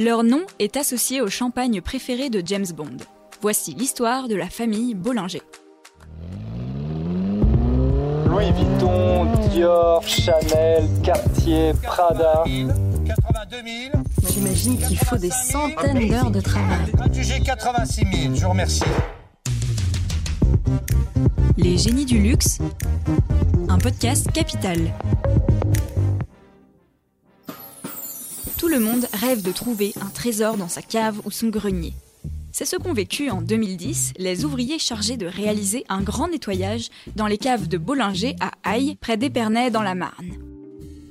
Leur nom est associé au champagne préféré de James Bond. Voici l'histoire de la famille Bollinger. Louis Vuitton, Dior, Chanel, Cartier, Prada. 82 000. J'imagine qu'il faut des centaines d'heures de travail. J'ai 86 000, je vous remercie. Les génies du luxe, un podcast capital. Le monde rêve de trouver un trésor dans sa cave ou son grenier. C'est ce qu'ont vécu en 2010 les ouvriers chargés de réaliser un grand nettoyage dans les caves de Bollinger à Aille, près d'Épernay dans la Marne.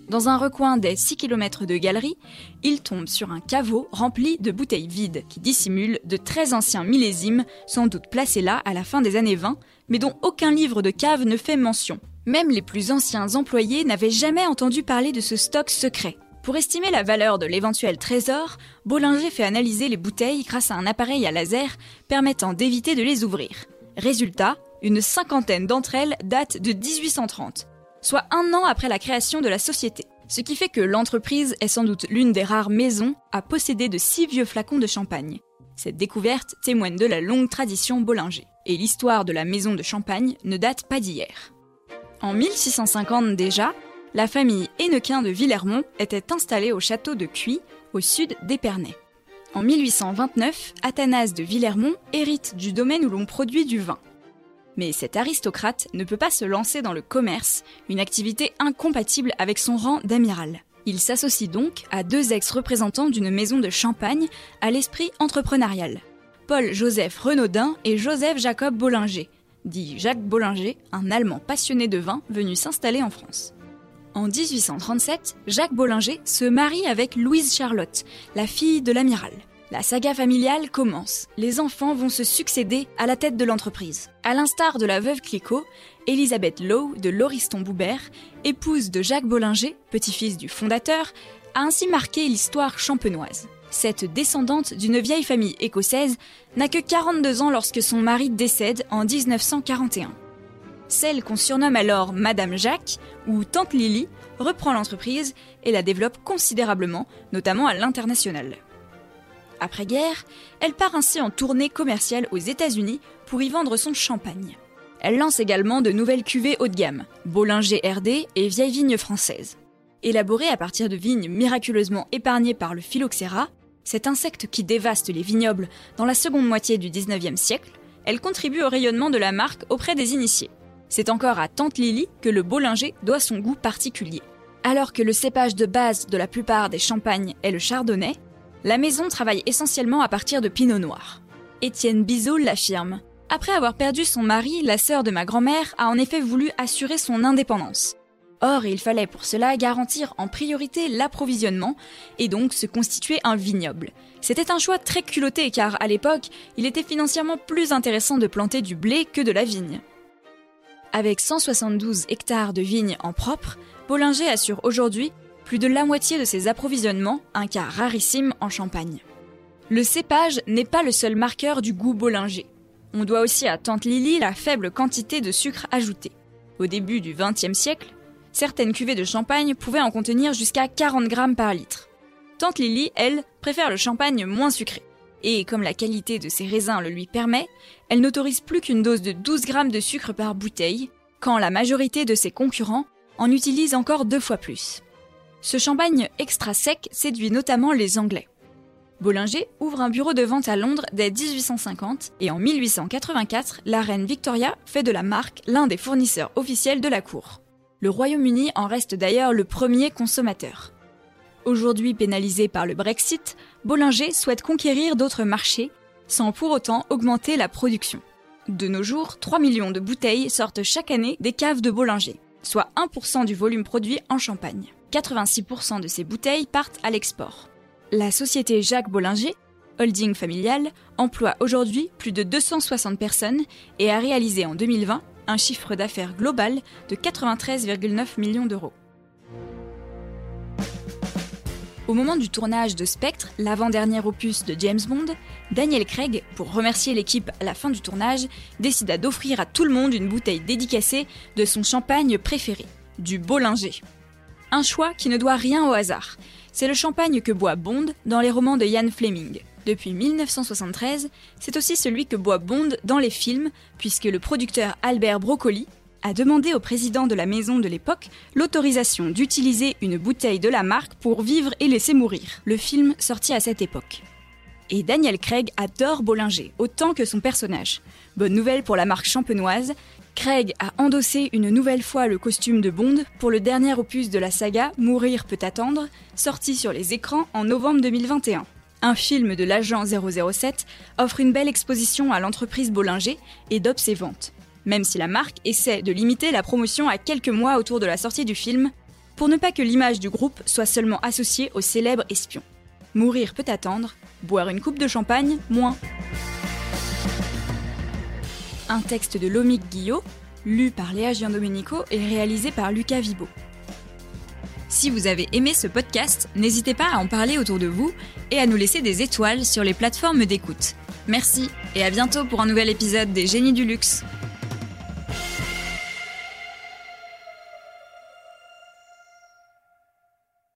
Dans un recoin des 6 km de galerie, ils tombent sur un caveau rempli de bouteilles vides qui dissimulent de très anciens millésimes, sans doute placés là à la fin des années 20, mais dont aucun livre de cave ne fait mention. Même les plus anciens employés n'avaient jamais entendu parler de ce stock secret. Pour estimer la valeur de l'éventuel trésor, Bollinger fait analyser les bouteilles grâce à un appareil à laser permettant d'éviter de les ouvrir. Résultat, une cinquantaine d'entre elles datent de 1830, soit un an après la création de la société. Ce qui fait que l'entreprise est sans doute l'une des rares maisons à posséder de si vieux flacons de champagne. Cette découverte témoigne de la longue tradition Bollinger. Et l'histoire de la maison de champagne ne date pas d'hier. En 1650 déjà, la famille Hennequin de Villermont était installée au château de Cuy, au sud d'Épernay. En 1829, Athanase de Villermont hérite du domaine où l'on produit du vin. Mais cet aristocrate ne peut pas se lancer dans le commerce, une activité incompatible avec son rang d'amiral. Il s'associe donc à deux ex-représentants d'une maison de champagne à l'esprit entrepreneurial. Paul-Joseph Renaudin et Joseph Jacob Bollinger, dit Jacques Bollinger, un Allemand passionné de vin venu s'installer en France. En 1837, Jacques Bollinger se marie avec Louise Charlotte, la fille de l'amiral. La saga familiale commence. Les enfants vont se succéder à la tête de l'entreprise. À l'instar de la veuve Clicquot, Elisabeth Lowe de Lauriston Boubert, épouse de Jacques Bollinger, petit-fils du fondateur, a ainsi marqué l'histoire champenoise. Cette descendante d'une vieille famille écossaise n'a que 42 ans lorsque son mari décède en 1941. Celle qu'on surnomme alors Madame Jacques ou Tante Lily reprend l'entreprise et la développe considérablement, notamment à l'international. Après-guerre, elle part ainsi en tournée commerciale aux États-Unis pour y vendre son champagne. Elle lance également de nouvelles cuvées haut de gamme, Bollinger RD et Vieille Vigne française. Élaborée à partir de vignes miraculeusement épargnées par le phylloxéra, cet insecte qui dévaste les vignobles dans la seconde moitié du 19e siècle, elle contribue au rayonnement de la marque auprès des initiés. C'est encore à Tante Lily que le Bollinger doit son goût particulier. Alors que le cépage de base de la plupart des champagnes est le chardonnay, la maison travaille essentiellement à partir de pinot noir. Étienne Bizot l'affirme. Après avoir perdu son mari, la sœur de ma grand-mère a en effet voulu assurer son indépendance. Or, il fallait pour cela garantir en priorité l'approvisionnement et donc se constituer un vignoble. C'était un choix très culotté car à l'époque, il était financièrement plus intéressant de planter du blé que de la vigne. Avec 172 hectares de vignes en propre, Bollinger assure aujourd'hui plus de la moitié de ses approvisionnements, un cas rarissime en Champagne. Le cépage n'est pas le seul marqueur du goût Bollinger. On doit aussi à Tante Lily la faible quantité de sucre ajouté. Au début du XXe siècle, certaines cuvées de champagne pouvaient en contenir jusqu'à 40 grammes par litre. Tante Lily, elle, préfère le champagne moins sucré. Et comme la qualité de ses raisins le lui permet, elle n'autorise plus qu'une dose de 12 grammes de sucre par bouteille, quand la majorité de ses concurrents en utilisent encore deux fois plus. Ce champagne extra sec séduit notamment les Anglais. Bollinger ouvre un bureau de vente à Londres dès 1850 et en 1884, la reine Victoria fait de la marque l'un des fournisseurs officiels de la cour. Le Royaume-Uni en reste d'ailleurs le premier consommateur. Aujourd'hui pénalisé par le Brexit, Bollinger souhaite conquérir d'autres marchés sans pour autant augmenter la production. De nos jours, 3 millions de bouteilles sortent chaque année des caves de Bollinger, soit 1% du volume produit en Champagne. 86% de ces bouteilles partent à l'export. La société Jacques Bollinger, holding familial, emploie aujourd'hui plus de 260 personnes et a réalisé en 2020 un chiffre d'affaires global de 93,9 millions d'euros. Au moment du tournage de Spectre, l'avant-dernier opus de James Bond, Daniel Craig, pour remercier l'équipe à la fin du tournage, décida d'offrir à tout le monde une bouteille dédicacée de son champagne préféré, du Bollinger. Un choix qui ne doit rien au hasard, c'est le champagne que boit Bond dans les romans de Ian Fleming. Depuis 1973, c'est aussi celui que boit Bond dans les films, puisque le producteur Albert Broccoli a demandé au président de la maison de l'époque l'autorisation d'utiliser une bouteille de la marque pour vivre et laisser mourir, le film sorti à cette époque. Et Daniel Craig adore Bollinger, autant que son personnage. Bonne nouvelle pour la marque champenoise, Craig a endossé une nouvelle fois le costume de Bond pour le dernier opus de la saga Mourir peut attendre, sorti sur les écrans en novembre 2021. Un film de l'agent 007 offre une belle exposition à l'entreprise Bollinger et dope ses ventes, même si la marque essaie de limiter la promotion à quelques mois autour de la sortie du film, pour ne pas que l'image du groupe soit seulement associée au célèbre espion. Mourir peut attendre, boire une coupe de champagne, moins. Un texte de Lomique Guillot, lu par Léa Giandomenico et réalisé par Lucas Vibo. Si vous avez aimé ce podcast, n'hésitez pas à en parler autour de vous et à nous laisser des étoiles sur les plateformes d'écoute. Merci et à bientôt pour un nouvel épisode des Génies du Luxe.